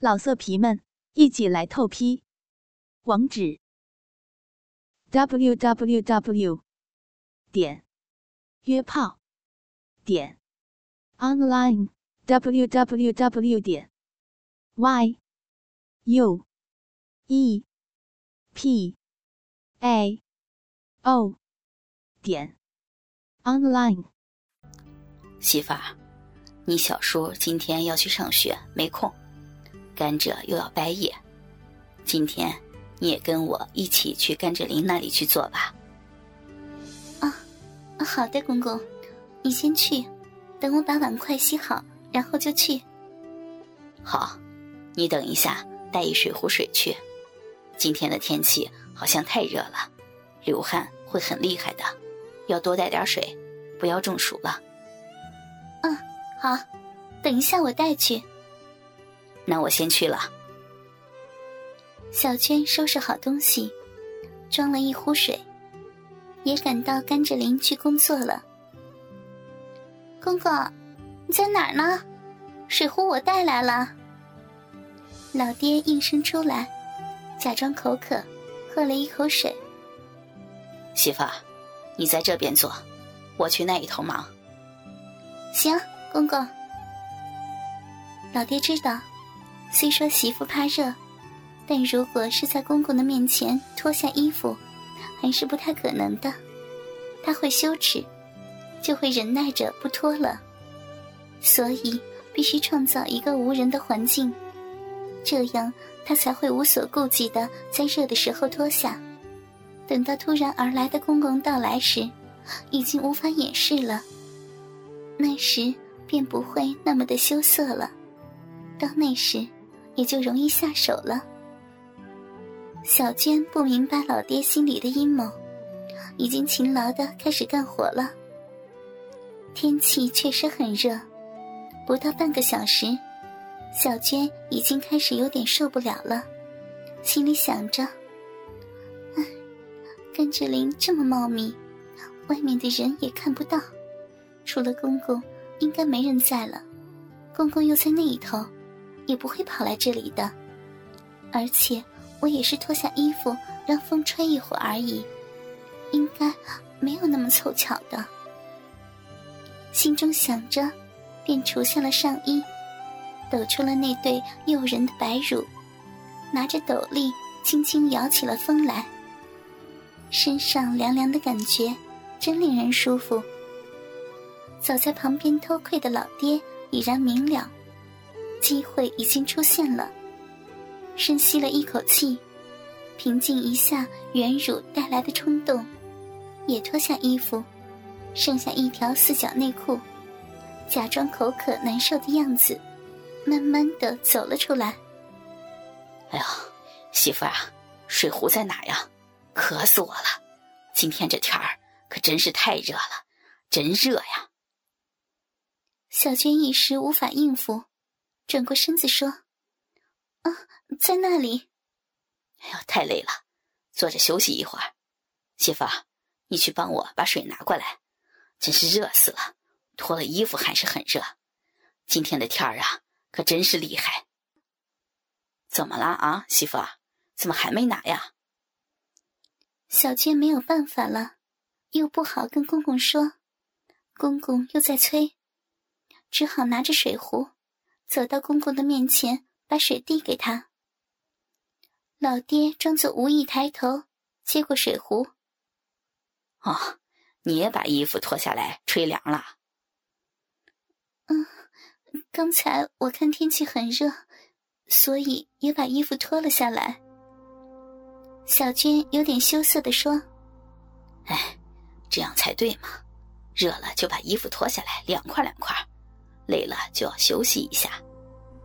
老色皮们，一起来透批！网址：w w w 点约炮点 online w w w 点 y u e p a o 点 online。媳妇儿，你小叔今天要去上学，没空。甘蔗又要掰叶，今天你也跟我一起去甘蔗林那里去做吧。啊，好的，公公，你先去，等我把碗筷洗好，然后就去。好，你等一下，带一水壶水去。今天的天气好像太热了，流汗会很厉害的，要多带点水，不要中暑了。嗯，好，等一下我带去。那我先去了。小娟收拾好东西，装了一壶水，也赶到甘蔗林去工作了。公公，你在哪儿呢？水壶我带来了。老爹应声出来，假装口渴，喝了一口水。媳妇，你在这边坐，我去那一头忙。行，公公。老爹知道。虽说媳妇怕热，但如果是在公公的面前脱下衣服，还是不太可能的。他会羞耻，就会忍耐着不脱了。所以必须创造一个无人的环境，这样他才会无所顾忌的在热的时候脱下。等到突然而来的公公到来时，已经无法掩饰了。那时便不会那么的羞涩了。到那时。也就容易下手了。小娟不明白老爹心里的阴谋，已经勤劳的开始干活了。天气确实很热，不到半个小时，小娟已经开始有点受不了了，心里想着：“哎，甘蔗林这么茂密，外面的人也看不到，除了公公，应该没人在了。公公又在那一头。”也不会跑来这里的，而且我也是脱下衣服让风吹一会儿而已，应该没有那么凑巧的。心中想着，便除下了上衣，抖出了那对诱人的白乳，拿着斗笠轻轻摇起了风来。身上凉凉的感觉，真令人舒服。早在旁边偷窥的老爹已然明了。机会已经出现了，深吸了一口气，平静一下原乳带来的冲动，也脱下衣服，剩下一条四角内裤，假装口渴难受的样子，慢慢的走了出来。哎呀，媳妇啊，水壶在哪呀？渴死我了！今天这天儿可真是太热了，真热呀！小娟一时无法应付。转过身子说：“啊，在那里。哎呦，太累了，坐着休息一会儿。媳妇，你去帮我把水拿过来。真是热死了，脱了衣服还是很热。今天的天儿啊，可真是厉害。怎么了啊，媳妇？怎么还没拿呀？”小娟没有办法了，又不好跟公公说，公公又在催，只好拿着水壶。走到公公的面前，把水递给他。老爹装作无意，抬头接过水壶。哦，你也把衣服脱下来吹凉了。嗯，刚才我看天气很热，所以也把衣服脱了下来。小娟有点羞涩的说：“哎，这样才对嘛，热了就把衣服脱下来，凉快凉快。”累了就要休息一下，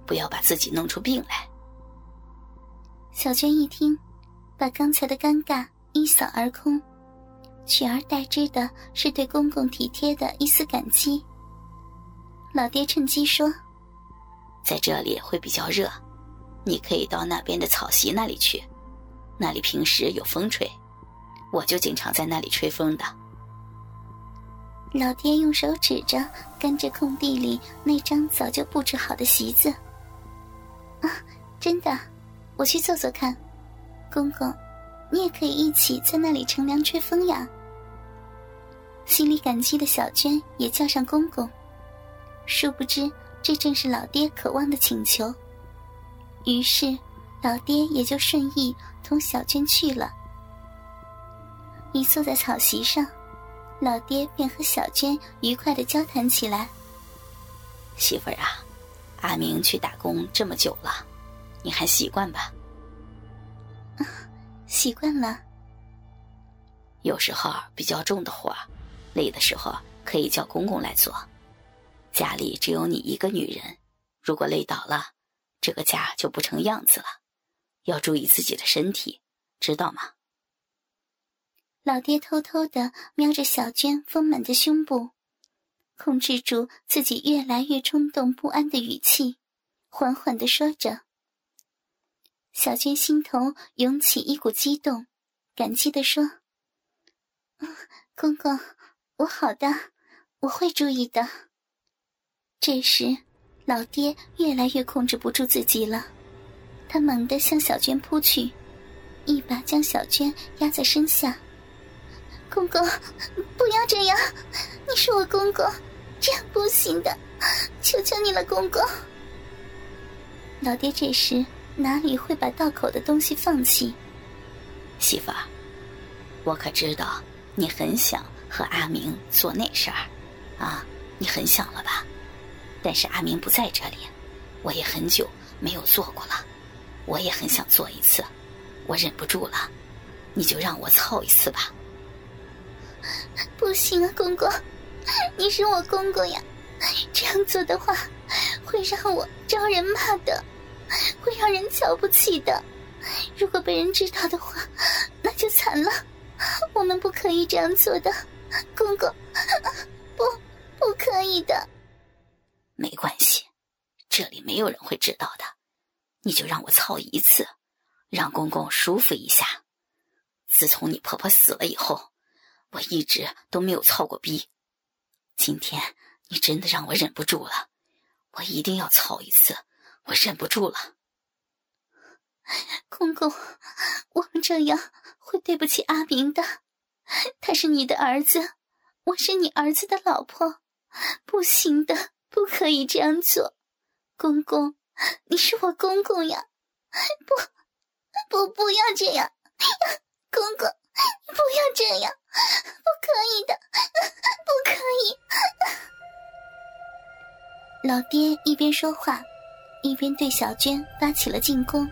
不要把自己弄出病来。小娟一听，把刚才的尴尬一扫而空，取而代之的是对公公体贴的一丝感激。老爹趁机说：“在这里会比较热，你可以到那边的草席那里去，那里平时有风吹，我就经常在那里吹风的。”老爹用手指着甘蔗空地里那张早就布置好的席子，啊，真的，我去做做看。公公，你也可以一起在那里乘凉吹风呀。心里感激的小娟也叫上公公，殊不知这正是老爹渴望的请求。于是，老爹也就顺意同小娟去了。一坐在草席上，老爹便和小娟愉快的交谈起来。媳妇儿啊，阿明去打工这么久了，你还习惯吧？啊习惯了。有时候比较重的活，累的时候可以叫公公来做。家里只有你一个女人，如果累倒了，这个家就不成样子了。要注意自己的身体，知道吗？老爹偷偷的瞄着小娟丰满的胸部，控制住自己越来越冲动不安的语气，缓缓的说着。小娟心头涌起一股激动，感激的说：“公公，我好的，我会注意的。”这时，老爹越来越控制不住自己了，他猛地向小娟扑去，一把将小娟压在身下。公公，不要这样！你是我公公，这样不行的，求求你了，公公。老爹这时哪里会把道口的东西放弃？媳妇儿，我可知道你很想和阿明做那事儿，啊，你很想了吧？但是阿明不在这里，我也很久没有做过了，我也很想做一次，我忍不住了，你就让我操一次吧。不行啊，公公，你是我公公呀，这样做的话会让我招人骂的，会让人瞧不起的。如果被人知道的话，那就惨了。我们不可以这样做的，公公，不，不可以的。没关系，这里没有人会知道的。你就让我操一次，让公公舒服一下。自从你婆婆死了以后。我一直都没有操过逼，今天你真的让我忍不住了，我一定要操一次，我忍不住了。公公，我们这样会对不起阿明的，他是你的儿子，我是你儿子的老婆，不行的，不可以这样做。公公，你是我公公呀，不，不，不要这样，公公。不要这样，不可以的，不可以！老爹一边说话，一边对小娟发起了进攻。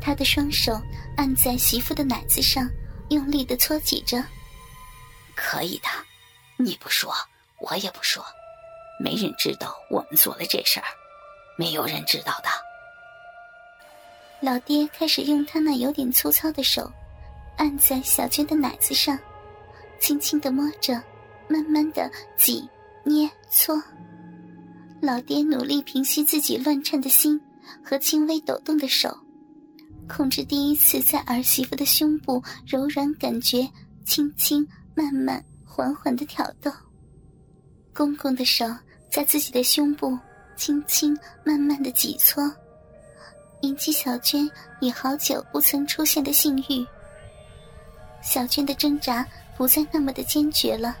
他的双手按在媳妇的奶子上，用力的搓挤着。可以的，你不说，我也不说，没人知道我们做了这事儿，没有人知道的。老爹开始用他那有点粗糙的手。按在小娟的奶子上，轻轻的摸着，慢慢的挤、捏、搓。老爹努力平息自己乱颤的心和轻微抖动的手，控制第一次在儿媳妇的胸部柔软感觉，轻轻、慢慢、缓缓的挑逗。公公的手在自己的胸部轻轻、慢慢的挤搓，引起小娟已好久不曾出现的性欲。小娟的挣扎不再那么的坚决了，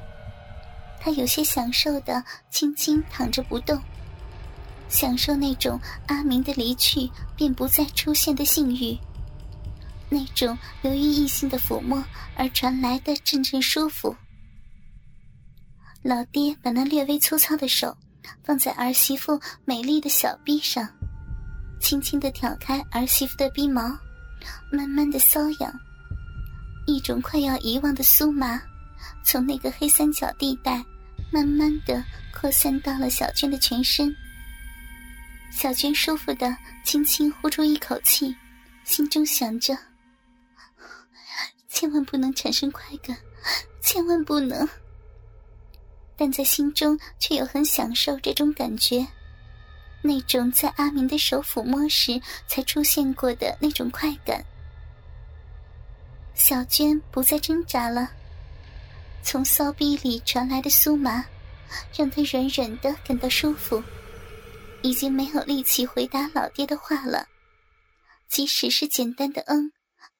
她有些享受的轻轻躺着不动，享受那种阿明的离去便不再出现的性欲，那种由于异性的抚摸而传来的阵阵舒服。老爹把那略微粗糙的手放在儿媳妇美丽的小臂上，轻轻的挑开儿媳妇的臂毛，慢慢的搔痒。一种快要遗忘的酥麻，从那个黑三角地带，慢慢的扩散到了小娟的全身。小娟舒服的轻轻呼出一口气，心中想着：千万不能产生快感，千万不能。但在心中却又很享受这种感觉，那种在阿明的手抚摸时才出现过的那种快感。小娟不再挣扎了，从骚逼里传来的酥麻，让她软软的感到舒服，已经没有力气回答老爹的话了。即使是简单的“嗯”，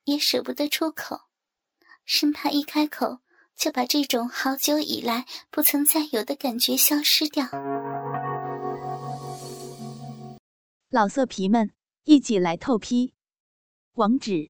也舍不得出口，生怕一开口就把这种好久以来不曾再有的感觉消失掉。老色皮们，一起来透批！网址